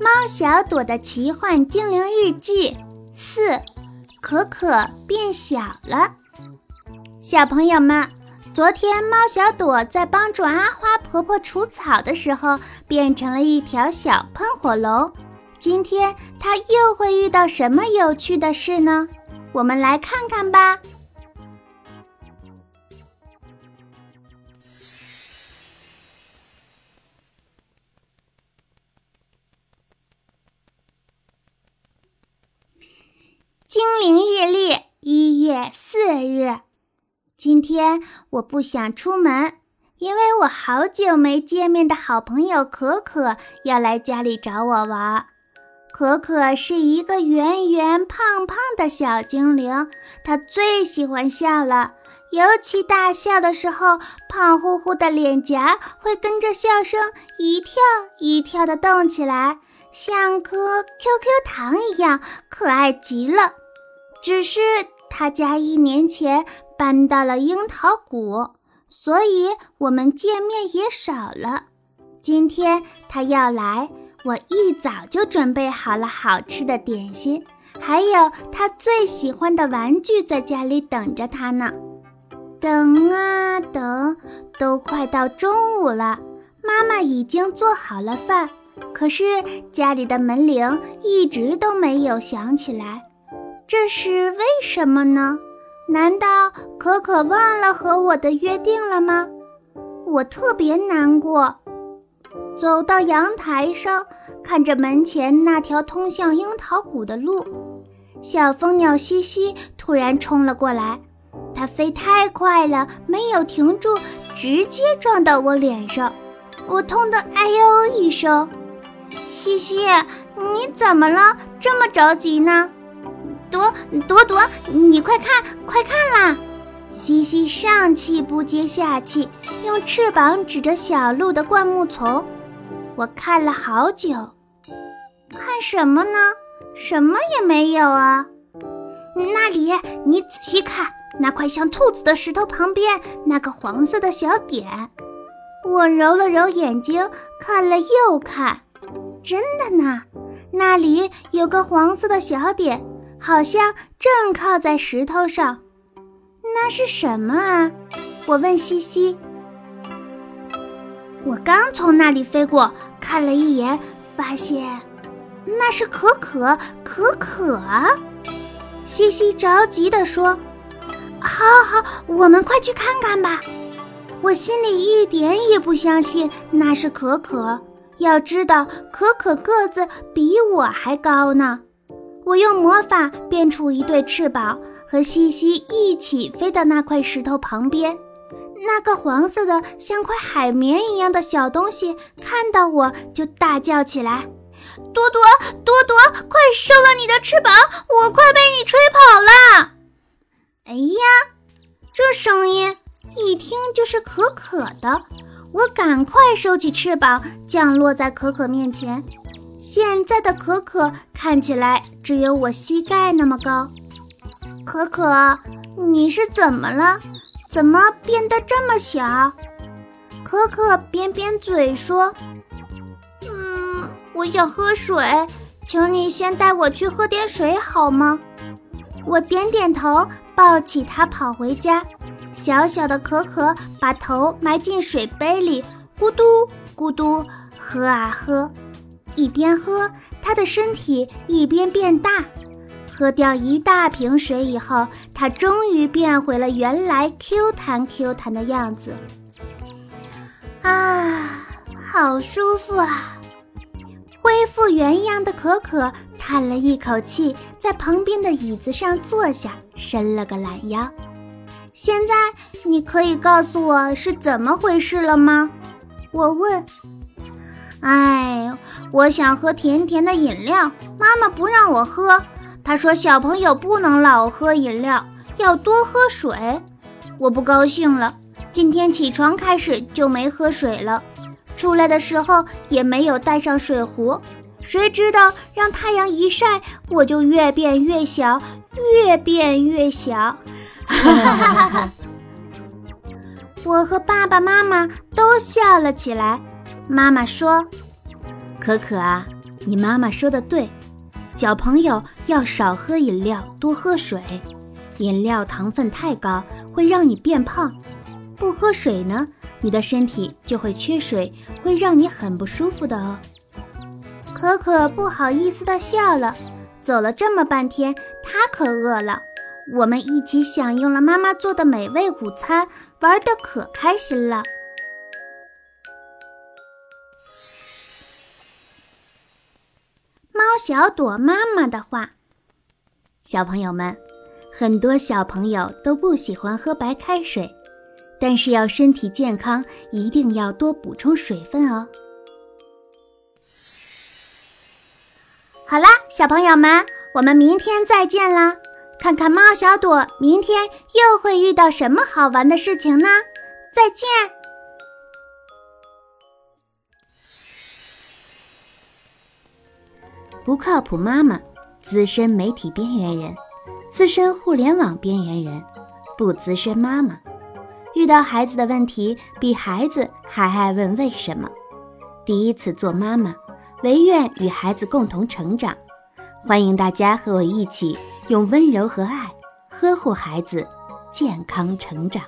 猫小朵的奇幻精灵日记四：可可变小了。小朋友们，昨天猫小朵在帮助阿花婆婆除草的时候，变成了一条小喷火龙。今天它又会遇到什么有趣的事呢？我们来看看吧。精灵日历一月四日，今天我不想出门，因为我好久没见面的好朋友可可要来家里找我玩。可可是一个圆圆胖胖的小精灵，她最喜欢笑了，尤其大笑的时候，胖乎乎的脸颊会跟着笑声一跳一跳的动起来，像颗 QQ 糖一样可爱极了。只是他家一年前搬到了樱桃谷，所以我们见面也少了。今天他要来，我一早就准备好了好吃的点心，还有他最喜欢的玩具在家里等着他呢。等啊等，都快到中午了，妈妈已经做好了饭，可是家里的门铃一直都没有响起来。这是为什么呢？难道可可忘了和我的约定了吗？我特别难过。走到阳台上，看着门前那条通向樱桃谷的路，小蜂鸟西西突然冲了过来。它飞太快了，没有停住，直接撞到我脸上，我痛得哎呦一声。西西，你怎么了？这么着急呢？朵朵朵，你快看，快看啦！西西上气不接下气，用翅膀指着小路的灌木丛。我看了好久，看什么呢？什么也没有啊！那里，你仔细看，那块像兔子的石头旁边那个黄色的小点。我揉了揉眼睛，看了又看，真的呢，那里有个黄色的小点。好像正靠在石头上，那是什么啊？我问西西。我刚从那里飞过，看了一眼，发现那是可可可可！西西着急地说：“好好，我们快去看看吧。”我心里一点也不相信那是可可，要知道可可个子比我还高呢。我用魔法变出一对翅膀，和西西一起飞到那块石头旁边。那个黄色的像块海绵一样的小东西看到我就大叫起来：“多多多多，快收了你的翅膀，我快被你吹跑了！”哎呀，这声音一听就是可可的。我赶快收起翅膀，降落在可可面前。现在的可可看起来只有我膝盖那么高。可可，你是怎么了？怎么变得这么小？可可扁扁嘴说：“嗯，我想喝水，请你先带我去喝点水好吗？”我点点头，抱起它跑回家。小小的可可把头埋进水杯里，咕嘟咕嘟喝啊喝。一边喝，他的身体一边变大。喝掉一大瓶水以后，他终于变回了原来 Q 弹 Q 弹的样子。啊，好舒服啊！恢复原样的可可叹了一口气，在旁边的椅子上坐下，伸了个懒腰。现在你可以告诉我是怎么回事了吗？我问。哎，我想喝甜甜的饮料，妈妈不让我喝。她说小朋友不能老喝饮料，要多喝水。我不高兴了，今天起床开始就没喝水了，出来的时候也没有带上水壶。谁知道让太阳一晒，我就越变越小，越变越小。哈哈！我和爸爸妈妈都笑了起来。妈妈说：“可可啊，你妈妈说的对，小朋友要少喝饮料，多喝水。饮料糖分太高会让你变胖，不喝水呢，你的身体就会缺水，会让你很不舒服的哦。”可可不好意思的笑了。走了这么半天，他可饿了。我们一起享用了妈妈做的美味午餐，玩的可开心了。猫小朵妈妈的话：小朋友们，很多小朋友都不喜欢喝白开水，但是要身体健康，一定要多补充水分哦。好啦，小朋友们，我们明天再见啦！看看猫小朵明天又会遇到什么好玩的事情呢？再见。不靠谱妈妈，资深媒体边缘人，资深互联网边缘人，不资深妈妈，遇到孩子的问题，比孩子还爱问为什么。第一次做妈妈。唯愿与孩子共同成长，欢迎大家和我一起用温柔和爱呵护孩子健康成长。